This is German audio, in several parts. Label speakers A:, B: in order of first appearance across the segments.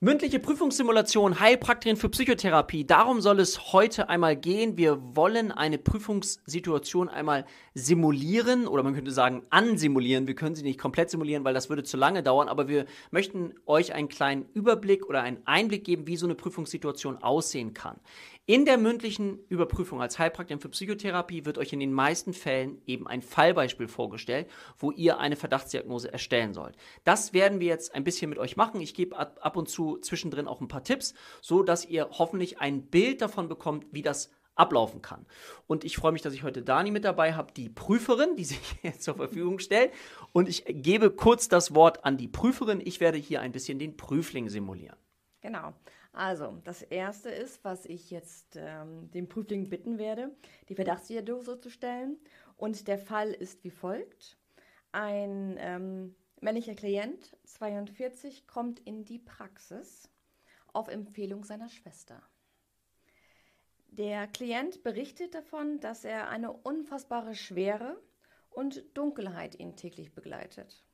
A: Mündliche Prüfungssimulation, Heilpraktikerin für Psychotherapie. Darum soll es heute einmal gehen. Wir wollen eine Prüfungssituation einmal simulieren oder man könnte sagen ansimulieren. Wir können sie nicht komplett simulieren, weil das würde zu lange dauern, aber wir möchten euch einen kleinen Überblick oder einen Einblick geben, wie so eine Prüfungssituation aussehen kann. In der mündlichen Überprüfung als Heilpraktikerin für Psychotherapie wird euch in den meisten Fällen eben ein Fallbeispiel vorgestellt, wo ihr eine Verdachtsdiagnose erstellen sollt. Das werden wir jetzt ein bisschen mit euch machen. Ich gebe ab und zu zwischendrin auch ein paar Tipps, so dass ihr hoffentlich ein Bild davon bekommt, wie das ablaufen kann. Und ich freue mich, dass ich heute Dani mit dabei habe, die Prüferin, die sich jetzt zur Verfügung stellt. Und ich gebe kurz das Wort an die Prüferin. Ich werde hier ein bisschen den Prüfling simulieren.
B: Genau. Also, das erste ist, was ich jetzt ähm, dem Prüfling bitten werde, die Verdachtsdiagnose zu stellen. Und der Fall ist wie folgt. Ein ähm, männlicher Klient, 42, kommt in die Praxis auf Empfehlung seiner Schwester. Der Klient berichtet davon, dass er eine unfassbare Schwere und Dunkelheit ihn täglich begleitet,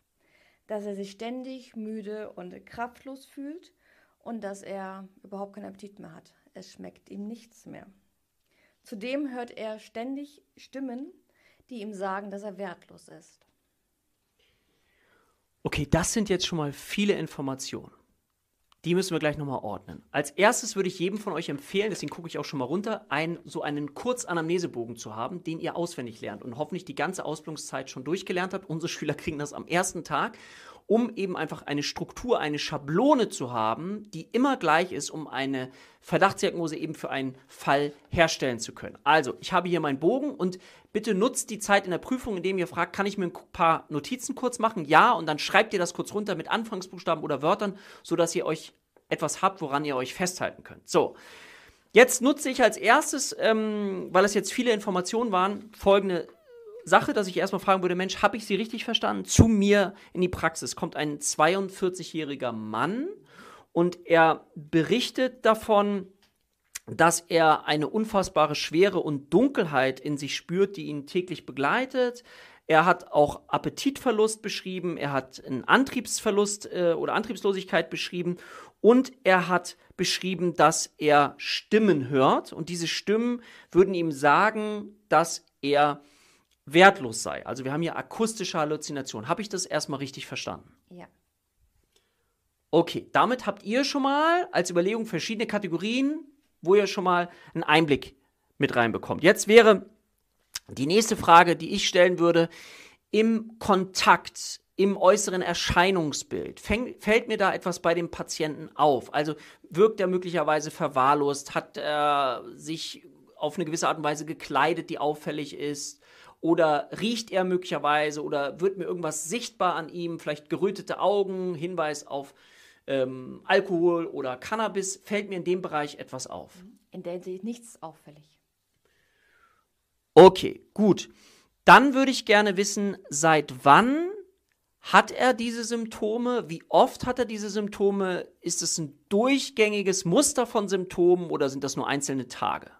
B: dass er sich ständig müde und kraftlos fühlt und dass er überhaupt keinen Appetit mehr hat. Es schmeckt ihm nichts mehr. Zudem hört er ständig Stimmen, die ihm sagen, dass er wertlos ist.
A: Okay, das sind jetzt schon mal viele Informationen. Die müssen wir gleich nochmal ordnen. Als erstes würde ich jedem von euch empfehlen, deswegen gucke ich auch schon mal runter, ein, so einen Kurzanamnesebogen zu haben, den ihr auswendig lernt und hoffentlich die ganze Ausbildungszeit schon durchgelernt habt. Unsere Schüler kriegen das am ersten Tag um eben einfach eine Struktur, eine Schablone zu haben, die immer gleich ist, um eine Verdachtsdiagnose eben für einen Fall herstellen zu können. Also, ich habe hier meinen Bogen und bitte nutzt die Zeit in der Prüfung, indem ihr fragt, kann ich mir ein paar Notizen kurz machen? Ja, und dann schreibt ihr das kurz runter mit Anfangsbuchstaben oder Wörtern, sodass ihr euch etwas habt, woran ihr euch festhalten könnt. So. Jetzt nutze ich als erstes, ähm, weil es jetzt viele Informationen waren, folgende Sache, dass ich erstmal fragen würde, Mensch, habe ich Sie richtig verstanden? Zu mir in die Praxis kommt ein 42-jähriger Mann und er berichtet davon, dass er eine unfassbare Schwere und Dunkelheit in sich spürt, die ihn täglich begleitet. Er hat auch Appetitverlust beschrieben, er hat einen Antriebsverlust äh, oder Antriebslosigkeit beschrieben und er hat beschrieben, dass er Stimmen hört und diese Stimmen würden ihm sagen, dass er wertlos sei. Also wir haben hier akustische Halluzination. Habe ich das erstmal richtig verstanden?
B: Ja.
A: Okay, damit habt ihr schon mal als Überlegung verschiedene Kategorien, wo ihr schon mal einen Einblick mit reinbekommt. Jetzt wäre die nächste Frage, die ich stellen würde, im Kontakt, im äußeren Erscheinungsbild, fäng, fällt mir da etwas bei dem Patienten auf? Also wirkt er möglicherweise verwahrlost, hat er sich auf eine gewisse Art und Weise gekleidet, die auffällig ist? Oder riecht er möglicherweise oder wird mir irgendwas sichtbar an ihm, vielleicht gerötete Augen, Hinweis auf ähm, Alkohol oder Cannabis, fällt mir in dem Bereich etwas auf?
B: In der Hinsicht nichts auffällig.
A: Okay, gut. Dann würde ich gerne wissen, seit wann hat er diese Symptome? Wie oft hat er diese Symptome? Ist es ein durchgängiges Muster von Symptomen oder sind das nur einzelne Tage?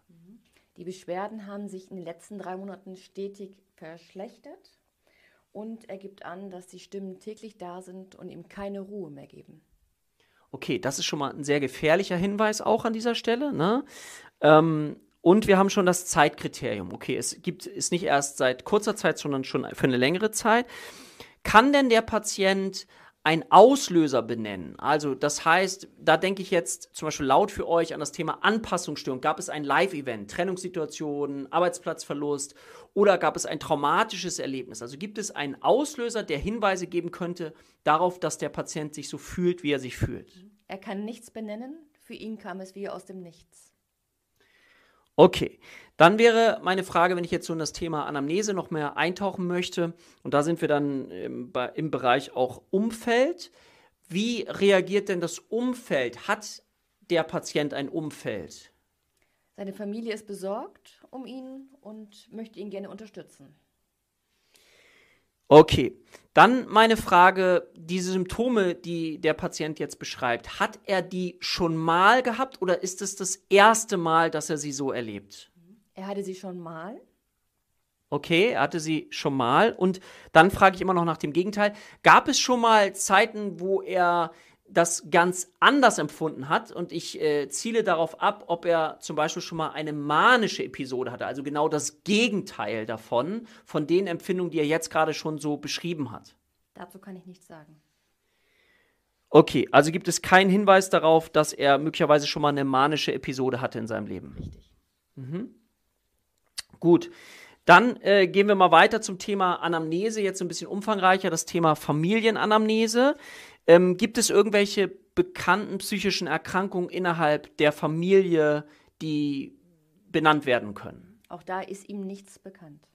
B: Die Beschwerden haben sich in den letzten drei Monaten stetig verschlechtert und er gibt an, dass die Stimmen täglich da sind und ihm keine Ruhe mehr geben.
A: Okay, das ist schon mal ein sehr gefährlicher Hinweis auch an dieser Stelle. Ne? Ähm, und wir haben schon das Zeitkriterium. Okay, es gibt es nicht erst seit kurzer Zeit, sondern schon für eine längere Zeit. Kann denn der Patient ein Auslöser benennen. Also das heißt, da denke ich jetzt zum Beispiel laut für euch an das Thema Anpassungsstörung. Gab es ein Live-Event, Trennungssituation, Arbeitsplatzverlust oder gab es ein traumatisches Erlebnis? Also gibt es einen Auslöser, der Hinweise geben könnte darauf, dass der Patient sich so fühlt, wie er sich fühlt?
B: Er kann nichts benennen. Für ihn kam es wie aus dem Nichts.
A: Okay, dann wäre meine Frage, wenn ich jetzt so in das Thema Anamnese noch mehr eintauchen möchte, und da sind wir dann im, im Bereich auch Umfeld. Wie reagiert denn das Umfeld? Hat der Patient ein Umfeld?
B: Seine Familie ist besorgt um ihn und möchte ihn gerne unterstützen.
A: Okay, dann meine Frage, diese Symptome, die der Patient jetzt beschreibt, hat er die schon mal gehabt oder ist es das erste Mal, dass er sie so erlebt?
B: Er hatte sie schon mal.
A: Okay, er hatte sie schon mal. Und dann frage ich immer noch nach dem Gegenteil. Gab es schon mal Zeiten, wo er das ganz anders empfunden hat und ich äh, ziele darauf ab, ob er zum Beispiel schon mal eine manische Episode hatte, also genau das Gegenteil davon, von den Empfindungen, die er jetzt gerade schon so beschrieben hat.
B: Dazu kann ich nichts sagen.
A: Okay, also gibt es keinen Hinweis darauf, dass er möglicherweise schon mal eine manische Episode hatte in seinem Leben.
B: Richtig.
A: Mhm. Gut. Dann äh, gehen wir mal weiter zum Thema Anamnese, jetzt ein bisschen umfangreicher, das Thema Familienanamnese. Ähm, gibt es irgendwelche bekannten psychischen Erkrankungen innerhalb der Familie, die benannt werden können?
B: Auch da ist ihm nichts bekannt.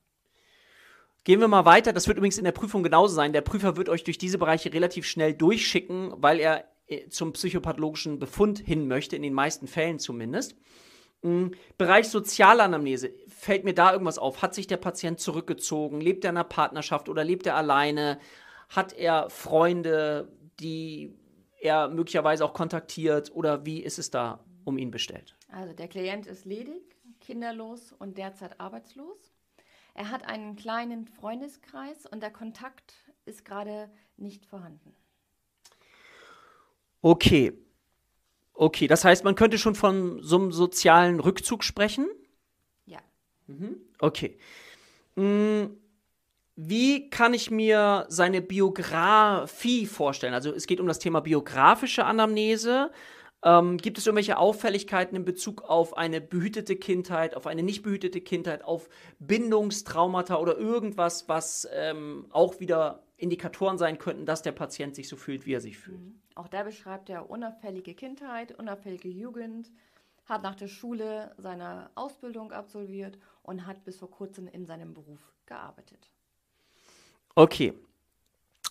A: Gehen wir mal weiter. Das wird übrigens in der Prüfung genauso sein. Der Prüfer wird euch durch diese Bereiche relativ schnell durchschicken, weil er äh, zum psychopathologischen Befund hin möchte, in den meisten Fällen zumindest. Im Bereich Sozialanamnese, fällt mir da irgendwas auf? Hat sich der Patient zurückgezogen? Lebt er in einer Partnerschaft oder lebt er alleine? Hat er Freunde, die er möglicherweise auch kontaktiert? Oder wie ist es da um ihn bestellt?
B: Also der Klient ist ledig, kinderlos und derzeit arbeitslos. Er hat einen kleinen Freundeskreis und der Kontakt ist gerade nicht vorhanden.
A: Okay. Okay, das heißt, man könnte schon von so einem sozialen Rückzug sprechen?
B: Ja.
A: Mhm. Okay. Hm, Wie kann ich mir seine Biografie vorstellen? Also es geht um das Thema biografische Anamnese. Ähm, gibt es irgendwelche Auffälligkeiten in Bezug auf eine behütete Kindheit, auf eine nicht behütete Kindheit, auf Bindungstraumata oder irgendwas, was ähm, auch wieder Indikatoren sein könnten, dass der Patient sich so fühlt, wie er sich fühlt?
B: Auch da beschreibt er unauffällige Kindheit, unauffällige Jugend, hat nach der Schule seine Ausbildung absolviert und hat bis vor kurzem in seinem Beruf gearbeitet.
A: Okay.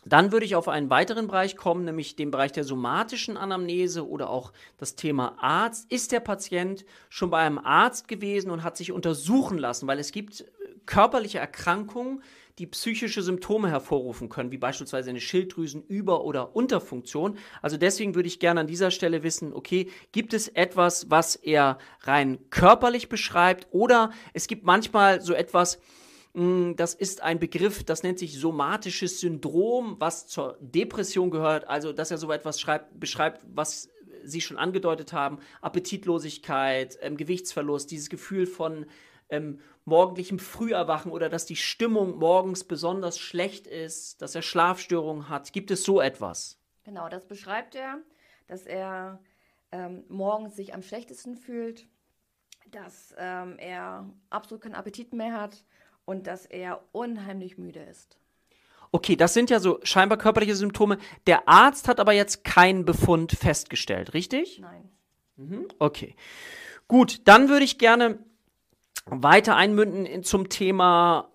A: Dann würde ich auf einen weiteren Bereich kommen, nämlich den Bereich der somatischen Anamnese oder auch das Thema Arzt. Ist der Patient schon bei einem Arzt gewesen und hat sich untersuchen lassen? Weil es gibt äh, körperliche Erkrankungen, die psychische Symptome hervorrufen können, wie beispielsweise eine Schilddrüsenüber- oder Unterfunktion. Also deswegen würde ich gerne an dieser Stelle wissen, okay, gibt es etwas, was er rein körperlich beschreibt oder es gibt manchmal so etwas, Das ist ein Begriff, das nennt sich somatisches Syndrom, was zur Depression gehört. Also, dass er so etwas schreibt, beschreibt, was Sie schon angedeutet haben: Appetitlosigkeit, ähm, Gewichtsverlust, dieses Gefühl von ähm, morgendlichem Früherwachen oder dass die Stimmung morgens besonders schlecht ist, dass er Schlafstörungen hat. Gibt es so etwas?
B: Genau, das beschreibt er, dass er ähm, morgens sich am schlechtesten fühlt, dass ähm, er absolut keinen Appetit mehr hat und dass er unheimlich müde ist.
A: Okay, das sind ja so scheinbar körperliche Symptome. Der Arzt hat aber jetzt keinen Befund festgestellt, richtig?
B: Nein.
A: Okay. Gut, dann würde ich gerne weiter einmünden in, zum Thema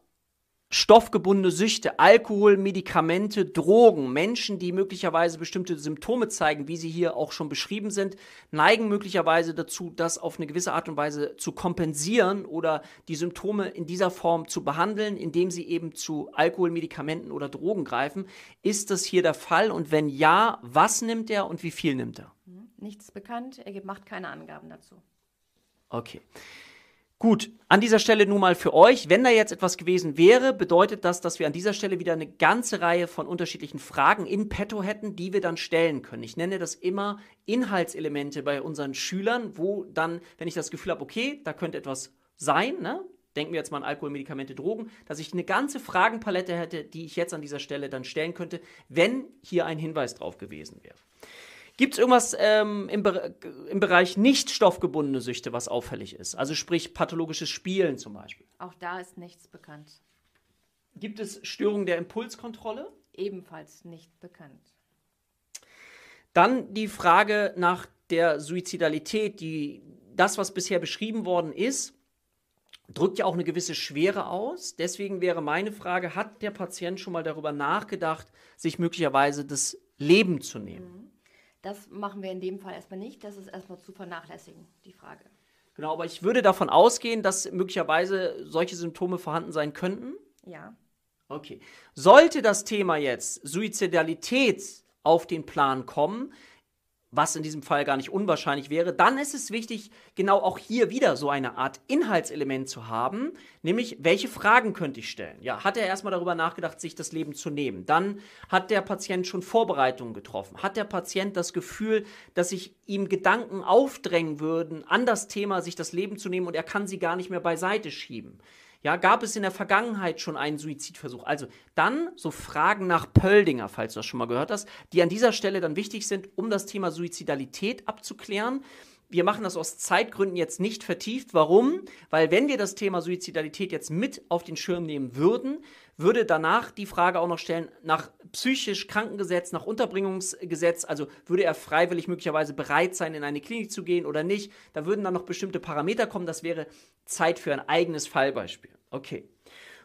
A: stoffgebundene Süchte, Alkohol, Medikamente, Drogen. Menschen, die möglicherweise bestimmte Symptome zeigen, wie sie hier auch schon beschrieben sind, neigen möglicherweise dazu, das auf eine gewisse Art und Weise zu kompensieren oder die Symptome in dieser Form zu behandeln, indem sie eben zu Alkohol, Medikamenten oder Drogen greifen. Ist das hier der Fall? Und wenn ja, was nimmt er und wie viel nimmt er?
B: Nichts bekannt, er macht keine Angaben dazu.
A: Okay. Gut, an dieser Stelle nun mal für euch, wenn da jetzt etwas gewesen wäre, bedeutet das, dass wir an dieser Stelle wieder eine ganze Reihe von unterschiedlichen Fragen in petto hätten, die wir dann stellen können. Ich nenne das immer Inhaltselemente bei unseren Schülern, wo dann, wenn ich das Gefühl habe, okay, da könnte etwas sein, ne? Denken wir jetzt mal an Alkohol, Medikamente, Drogen, dass ich eine ganze Fragenpalette hätte, die ich jetzt an dieser Stelle dann stellen könnte, wenn hier ein Hinweis drauf gewesen wäre. Gibt es irgendwas ähm, im, Bere- im Bereich nicht stoffgebundene Süchte, was auffällig ist? Also sprich pathologisches Spielen zum Beispiel.
B: Auch da ist nichts bekannt.
A: Gibt es Störungen der Impulskontrolle?
B: Ebenfalls nicht bekannt.
A: Dann die Frage nach der Suizidalität, die das, was bisher beschrieben worden ist, drückt ja auch eine gewisse Schwere aus. Deswegen wäre meine Frage, hat der Patient schon mal darüber nachgedacht, sich möglicherweise das Leben zu nehmen?
B: Das machen wir in dem Fall erstmal nicht. Das ist erstmal zu vernachlässigen, die Frage.
A: Genau, aber ich würde davon ausgehen, dass möglicherweise solche Symptome vorhanden sein könnten.
B: Ja.
A: Okay. Sollte das Thema jetzt Suizidalität auf den Plan kommen, was in diesem Fall gar nicht unwahrscheinlich wäre, dann ist es wichtig, genau auch hier wieder so eine Art Inhaltselement zu haben, nämlich welche Fragen könnte ich stellen? Ja, hat er erstmal darüber nachgedacht, sich das Leben zu nehmen? Dann hat der Patient schon Vorbereitungen getroffen? Hat der Patient das Gefühl, dass sich ihm Gedanken aufdrängen würden, an das Thema sich das Leben zu nehmen und er kann sie gar nicht mehr beiseite schieben? Ja, gab es in der Vergangenheit schon einen Suizidversuch? Also dann so Fragen nach Pöldinger, falls du das schon mal gehört hast, die an dieser Stelle dann wichtig sind, um das Thema Suizidalität abzuklären. Wir machen das aus Zeitgründen jetzt nicht vertieft. Warum? Weil wenn wir das Thema Suizidalität jetzt mit auf den Schirm nehmen würden, würde danach die Frage auch noch stellen nach psychisch Krankengesetz, nach Unterbringungsgesetz, also würde er freiwillig möglicherweise bereit sein, in eine Klinik zu gehen oder nicht. Da würden dann noch bestimmte Parameter kommen. Das wäre Zeit für ein eigenes Fallbeispiel. Okay.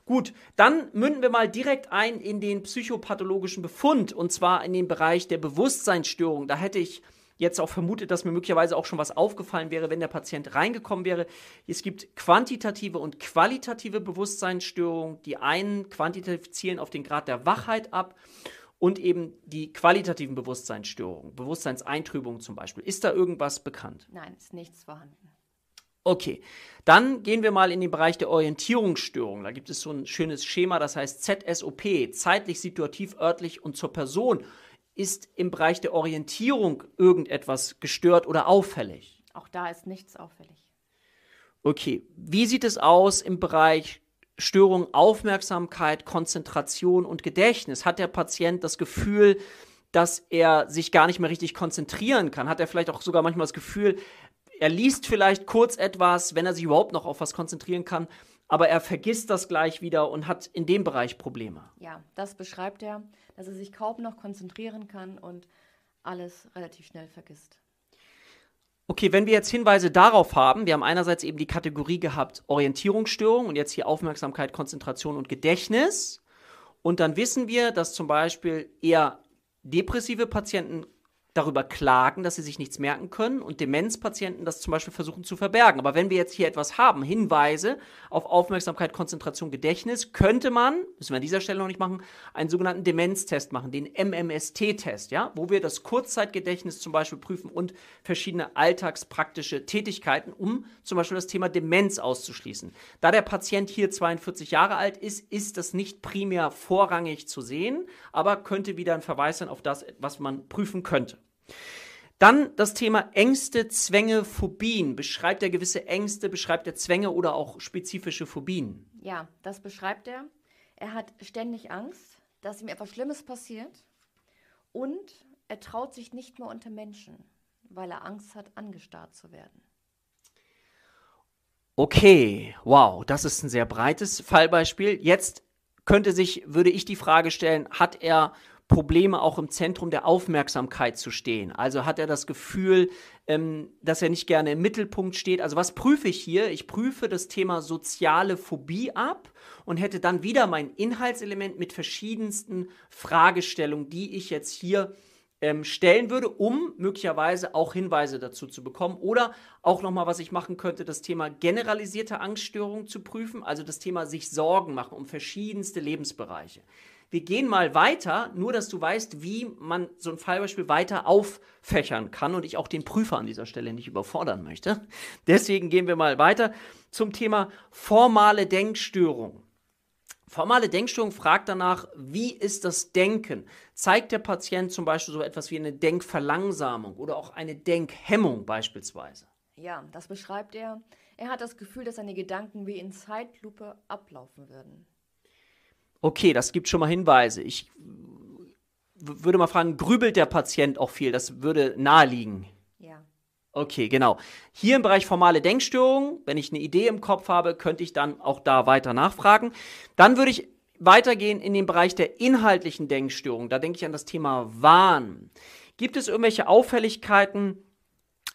A: Gut, dann münden wir mal direkt ein in den psychopathologischen Befund und zwar in den Bereich der Bewusstseinsstörung. Da hätte ich jetzt auch vermutet, dass mir möglicherweise auch schon was aufgefallen wäre, wenn der Patient reingekommen wäre. Es gibt quantitative und qualitative Bewusstseinsstörungen. Die einen quantitativ zielen auf den Grad der Wachheit ab und eben die qualitativen Bewusstseinsstörungen, Bewusstseinseintrübungen zum Beispiel. Ist da irgendwas bekannt?
B: Nein, ist nichts vorhanden.
A: Okay, dann gehen wir mal in den Bereich der Orientierungsstörung. Da gibt es so ein schönes Schema, das heißt ZSOP, zeitlich, situativ, örtlich und zur Person ist im Bereich der Orientierung irgendetwas gestört oder auffällig?
B: Auch da ist nichts auffällig.
A: Okay, wie sieht es aus im Bereich Störung Aufmerksamkeit, Konzentration und Gedächtnis? Hat der Patient das Gefühl, dass er sich gar nicht mehr richtig konzentrieren kann? Hat er vielleicht auch sogar manchmal das Gefühl, er liest vielleicht kurz etwas, wenn er sich überhaupt noch auf was konzentrieren kann, aber er vergisst das gleich wieder und hat in dem Bereich Probleme.
B: Ja, das beschreibt er, dass er sich kaum noch konzentrieren kann und alles relativ schnell vergisst.
A: Okay, wenn wir jetzt Hinweise darauf haben, wir haben einerseits eben die Kategorie gehabt Orientierungsstörung und jetzt hier Aufmerksamkeit, Konzentration und Gedächtnis. Und dann wissen wir, dass zum Beispiel eher depressive Patienten darüber klagen, dass sie sich nichts merken können und Demenzpatienten das zum Beispiel versuchen zu verbergen. Aber wenn wir jetzt hier etwas haben, Hinweise auf Aufmerksamkeit, Konzentration, Gedächtnis, könnte man, müssen wir an dieser Stelle noch nicht machen, einen sogenannten Demenztest machen, den MMST-Test, ja, wo wir das Kurzzeitgedächtnis zum Beispiel prüfen und verschiedene alltagspraktische Tätigkeiten, um zum Beispiel das Thema Demenz auszuschließen. Da der Patient hier 42 Jahre alt ist, ist das nicht primär vorrangig zu sehen, aber könnte wieder ein Verweis sein auf das, was man prüfen könnte. Dann das Thema Ängste, Zwänge, Phobien. Beschreibt er gewisse Ängste, beschreibt er Zwänge oder auch spezifische Phobien?
B: Ja, das beschreibt er. Er hat ständig Angst, dass ihm etwas Schlimmes passiert und er traut sich nicht mehr unter Menschen, weil er Angst hat, angestarrt zu werden.
A: Okay, wow, das ist ein sehr breites Fallbeispiel. Jetzt könnte sich, würde ich die Frage stellen, hat er Probleme auch im Zentrum der Aufmerksamkeit zu stehen. Also hat er das Gefühl, ähm, dass er nicht gerne im Mittelpunkt steht. Also was prüfe ich hier? Ich prüfe das Thema soziale Phobie ab und hätte dann wieder mein Inhaltselement mit verschiedensten Fragestellungen, die ich jetzt hier ähm, stellen würde, um möglicherweise auch Hinweise dazu zu bekommen. Oder auch nochmal, was ich machen könnte, das Thema generalisierte Angststörung zu prüfen, also das Thema sich Sorgen machen um verschiedenste Lebensbereiche. Wir gehen mal weiter, nur dass du weißt, wie man so ein Fallbeispiel weiter auffächern kann und ich auch den Prüfer an dieser Stelle nicht überfordern möchte. Deswegen gehen wir mal weiter zum Thema formale Denkstörung. Formale Denkstörung fragt danach, wie ist das Denken? Zeigt der Patient zum Beispiel so etwas wie eine Denkverlangsamung oder auch eine Denkhemmung beispielsweise?
B: Ja, das beschreibt er. Er hat das Gefühl, dass seine Gedanken wie in Zeitlupe ablaufen würden.
A: Okay, das gibt schon mal Hinweise. Ich würde mal fragen, grübelt der Patient auch viel? Das würde naheliegen.
B: Ja.
A: Okay, genau. Hier im Bereich formale Denkstörungen, wenn ich eine Idee im Kopf habe, könnte ich dann auch da weiter nachfragen. Dann würde ich weitergehen in den Bereich der inhaltlichen Denkstörung. Da denke ich an das Thema Wahn. Gibt es irgendwelche Auffälligkeiten,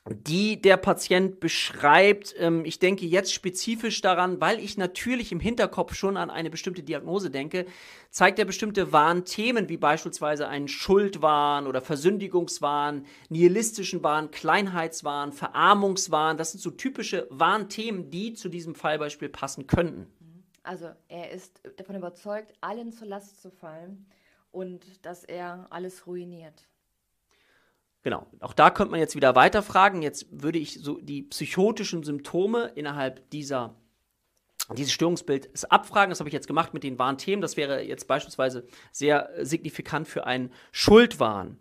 A: die der Patient beschreibt. Ähm, ich denke jetzt spezifisch daran, weil ich natürlich im Hinterkopf schon an eine bestimmte Diagnose denke, zeigt er bestimmte Warnthemen, wie beispielsweise einen Schuldwahn oder Versündigungswahn, nihilistischen Wahn, Kleinheitswahn, Verarmungswahn. Das sind so typische Warnthemen, die zu diesem Fallbeispiel passen könnten.
B: Also er ist davon überzeugt, allen zur Last zu fallen und dass er alles ruiniert.
A: Genau. Auch da könnte man jetzt wieder weiterfragen. Jetzt würde ich so die psychotischen Symptome innerhalb dieser dieses Störungsbild abfragen. Das habe ich jetzt gemacht mit den Warnthemen. Das wäre jetzt beispielsweise sehr signifikant für einen Schuldwahn.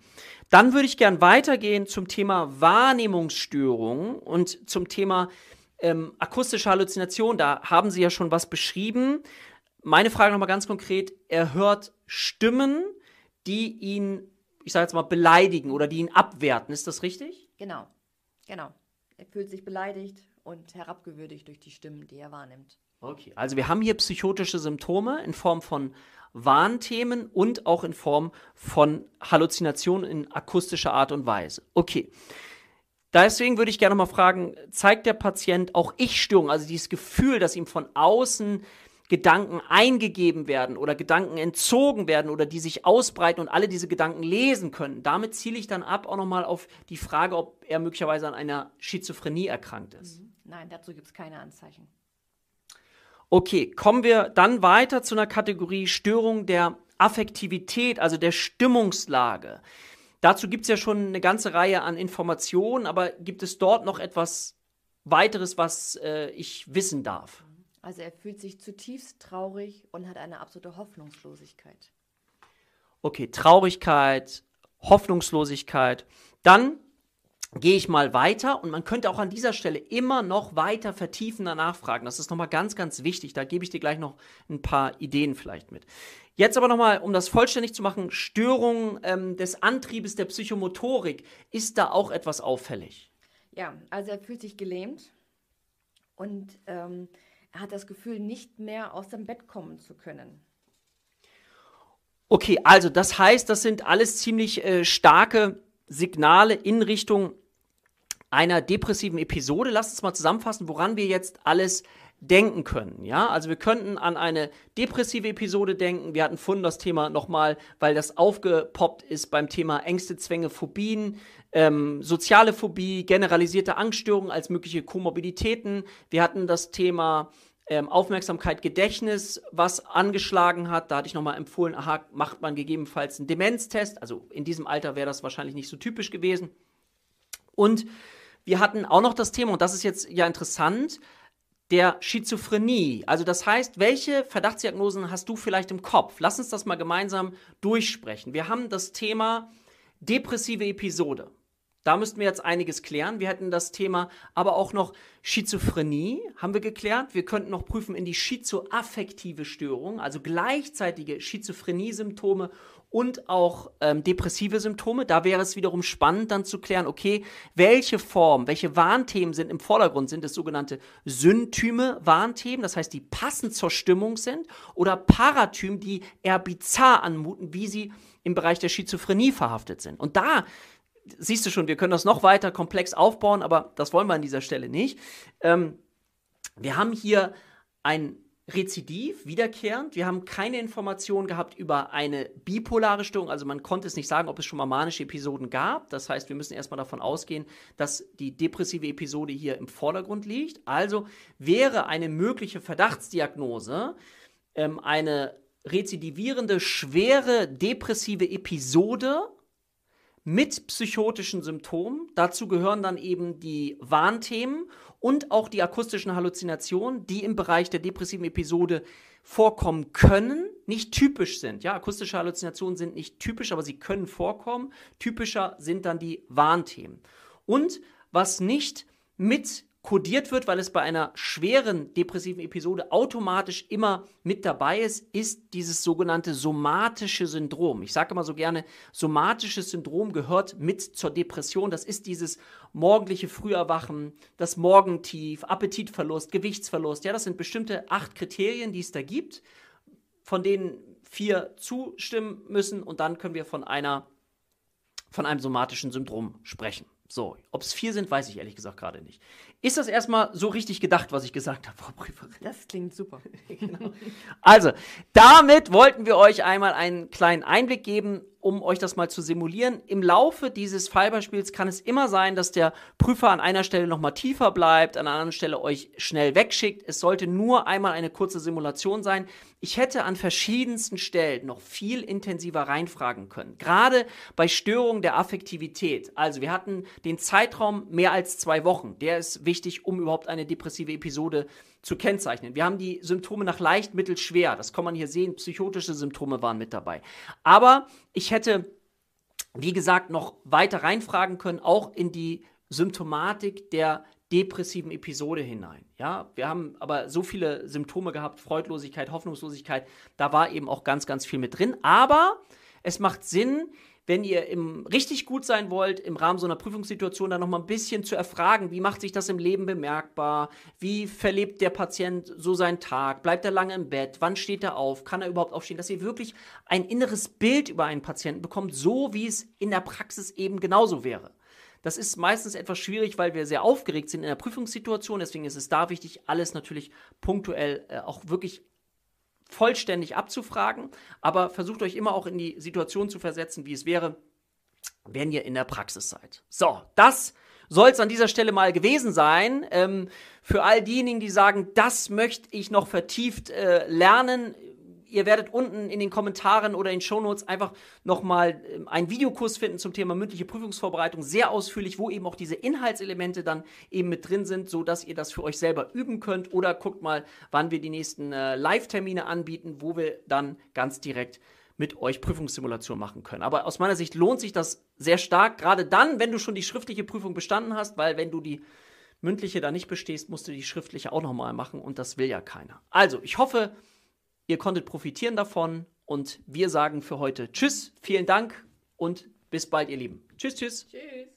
A: Dann würde ich gern weitergehen zum Thema Wahrnehmungsstörung und zum Thema ähm, akustische Halluzination. Da haben Sie ja schon was beschrieben. Meine Frage nochmal ganz konkret. Er hört Stimmen, die ihn, ich sage jetzt mal, beleidigen oder die ihn abwerten. Ist das richtig?
B: Genau, genau. Er fühlt sich beleidigt und herabgewürdigt durch die Stimmen, die er wahrnimmt.
A: Okay, also wir haben hier psychotische Symptome in Form von Warnthemen und auch in Form von Halluzinationen in akustischer Art und Weise. Okay. Deswegen würde ich gerne mal fragen, zeigt der Patient auch Ich-Störung, also dieses Gefühl, dass ihm von außen Gedanken eingegeben werden oder Gedanken entzogen werden oder die sich ausbreiten und alle diese Gedanken lesen können. Damit ziele ich dann ab auch nochmal auf die Frage, ob er möglicherweise an einer Schizophrenie erkrankt ist.
B: Mhm. Nein, dazu gibt es keine Anzeichen.
A: Okay, kommen wir dann weiter zu einer Kategorie Störung der Affektivität, also der Stimmungslage. Dazu gibt es ja schon eine ganze Reihe an Informationen, aber gibt es dort noch etwas weiteres, was äh, ich wissen darf?
B: Also er fühlt sich zutiefst traurig und hat eine absolute Hoffnungslosigkeit.
A: Okay, Traurigkeit, Hoffnungslosigkeit. Dann gehe ich mal weiter und man könnte auch an dieser Stelle immer noch weiter vertiefender nachfragen. Das ist nochmal ganz, ganz wichtig. Da gebe ich dir gleich noch ein paar Ideen vielleicht mit. Jetzt aber nochmal, um das vollständig zu machen, Störung ähm, des Antriebes der Psychomotorik. Ist da auch etwas auffällig?
B: Ja, also er fühlt sich gelähmt und ähm, er hat das Gefühl, nicht mehr aus dem Bett kommen zu können.
A: Okay, also das heißt, das sind alles ziemlich äh, starke Signale in Richtung einer depressiven Episode. Lasst uns mal zusammenfassen, woran wir jetzt alles denken können. Ja, also wir könnten an eine depressive Episode denken. Wir hatten vorhin das Thema nochmal, weil das aufgepoppt ist beim Thema Ängste, Zwänge, Phobien, ähm, soziale Phobie, generalisierte Angststörungen als mögliche Komorbiditäten. Wir hatten das Thema ähm, Aufmerksamkeit, Gedächtnis, was angeschlagen hat. Da hatte ich nochmal empfohlen, aha, macht man gegebenenfalls einen Demenztest. Also in diesem Alter wäre das wahrscheinlich nicht so typisch gewesen. Und wir hatten auch noch das Thema, und das ist jetzt ja interessant, der Schizophrenie. Also das heißt, welche Verdachtsdiagnosen hast du vielleicht im Kopf? Lass uns das mal gemeinsam durchsprechen. Wir haben das Thema depressive Episode. Da müssten wir jetzt einiges klären. Wir hätten das Thema aber auch noch Schizophrenie, haben wir geklärt. Wir könnten noch prüfen in die schizoaffektive Störung, also gleichzeitige Schizophrenie-Symptome und auch ähm, depressive Symptome. Da wäre es wiederum spannend dann zu klären, okay, welche Form, welche Warnthemen sind im Vordergrund? Sind es sogenannte Syntyme Warnthemen, das heißt, die passend zur Stimmung sind, oder Paratymen, die eher bizarr anmuten, wie sie im Bereich der Schizophrenie verhaftet sind. Und da siehst du schon, wir können das noch weiter komplex aufbauen, aber das wollen wir an dieser Stelle nicht. Ähm, wir haben hier ein Rezidiv, wiederkehrend. Wir haben keine Informationen gehabt über eine bipolare Störung. Also man konnte es nicht sagen, ob es schon mal manische Episoden gab. Das heißt, wir müssen erstmal davon ausgehen, dass die depressive Episode hier im Vordergrund liegt. Also wäre eine mögliche Verdachtsdiagnose ähm, eine rezidivierende, schwere depressive Episode mit psychotischen Symptomen. Dazu gehören dann eben die Warnthemen und auch die akustischen Halluzinationen, die im Bereich der depressiven Episode vorkommen können, nicht typisch sind. Ja, akustische Halluzinationen sind nicht typisch, aber sie können vorkommen. Typischer sind dann die Warnthemen. Und was nicht mit kodiert wird, weil es bei einer schweren depressiven Episode automatisch immer mit dabei ist, ist dieses sogenannte somatische Syndrom. Ich sage immer so gerne, somatisches Syndrom gehört mit zur Depression. Das ist dieses morgendliche Früherwachen, das Morgentief, Appetitverlust, Gewichtsverlust. Ja, das sind bestimmte acht Kriterien, die es da gibt, von denen vier zustimmen müssen und dann können wir von einer von einem somatischen Syndrom sprechen. So, ob es vier sind, weiß ich ehrlich gesagt gerade nicht. Ist das erstmal so richtig gedacht, was ich gesagt habe, Frau Prüferin?
B: Das klingt super.
A: genau. Also, damit wollten wir euch einmal einen kleinen Einblick geben um euch das mal zu simulieren. Im Laufe dieses Fallbeispiels kann es immer sein, dass der Prüfer an einer Stelle nochmal tiefer bleibt, an einer anderen Stelle euch schnell wegschickt. Es sollte nur einmal eine kurze Simulation sein. Ich hätte an verschiedensten Stellen noch viel intensiver reinfragen können. Gerade bei Störungen der Affektivität. Also wir hatten den Zeitraum mehr als zwei Wochen. Der ist wichtig, um überhaupt eine depressive Episode zu kennzeichnen. Wir haben die Symptome nach leicht, mittel, schwer. Das kann man hier sehen. Psychotische Symptome waren mit dabei. Aber ich hätte, wie gesagt, noch weiter reinfragen können, auch in die Symptomatik der depressiven Episode hinein. Ja, wir haben aber so viele Symptome gehabt, Freudlosigkeit, Hoffnungslosigkeit, da war eben auch ganz, ganz viel mit drin. Aber es macht Sinn, wenn ihr im, richtig gut sein wollt, im Rahmen so einer Prüfungssituation dann nochmal ein bisschen zu erfragen, wie macht sich das im Leben bemerkbar, wie verlebt der Patient so seinen Tag, bleibt er lange im Bett, wann steht er auf, kann er überhaupt aufstehen, dass ihr wirklich ein inneres Bild über einen Patienten bekommt, so wie es in der Praxis eben genauso wäre. Das ist meistens etwas schwierig, weil wir sehr aufgeregt sind in der Prüfungssituation. Deswegen ist es da wichtig, alles natürlich punktuell äh, auch wirklich vollständig abzufragen. Aber versucht euch immer auch in die Situation zu versetzen, wie es wäre, wenn ihr in der Praxis seid. So, das soll es an dieser Stelle mal gewesen sein. Ähm, für all diejenigen, die sagen, das möchte ich noch vertieft äh, lernen, ihr werdet unten in den Kommentaren oder in Shownotes einfach nochmal ähm, einen Videokurs finden zum Thema mündliche Prüfungsvorbereitung, sehr ausführlich, wo eben auch diese Inhaltselemente dann eben mit drin sind, so dass ihr das für euch selber üben könnt. Oder guckt mal, wann wir die nächsten äh, Live-Termine anbieten, wo wir dann ganz direkt mit euch Prüfungssimulation machen können. Aber aus meiner Sicht lohnt sich das sehr stark, gerade dann, wenn du schon die schriftliche Prüfung bestanden hast, weil wenn du die mündliche da nicht bestehst, musst du die schriftliche auch nochmal machen und das will ja keiner. Also, ich hoffe, Ihr konntet profitieren davon und wir sagen für heute Tschüss, vielen Dank und bis bald, ihr Lieben. Tschüss, tschüss. Tschüss.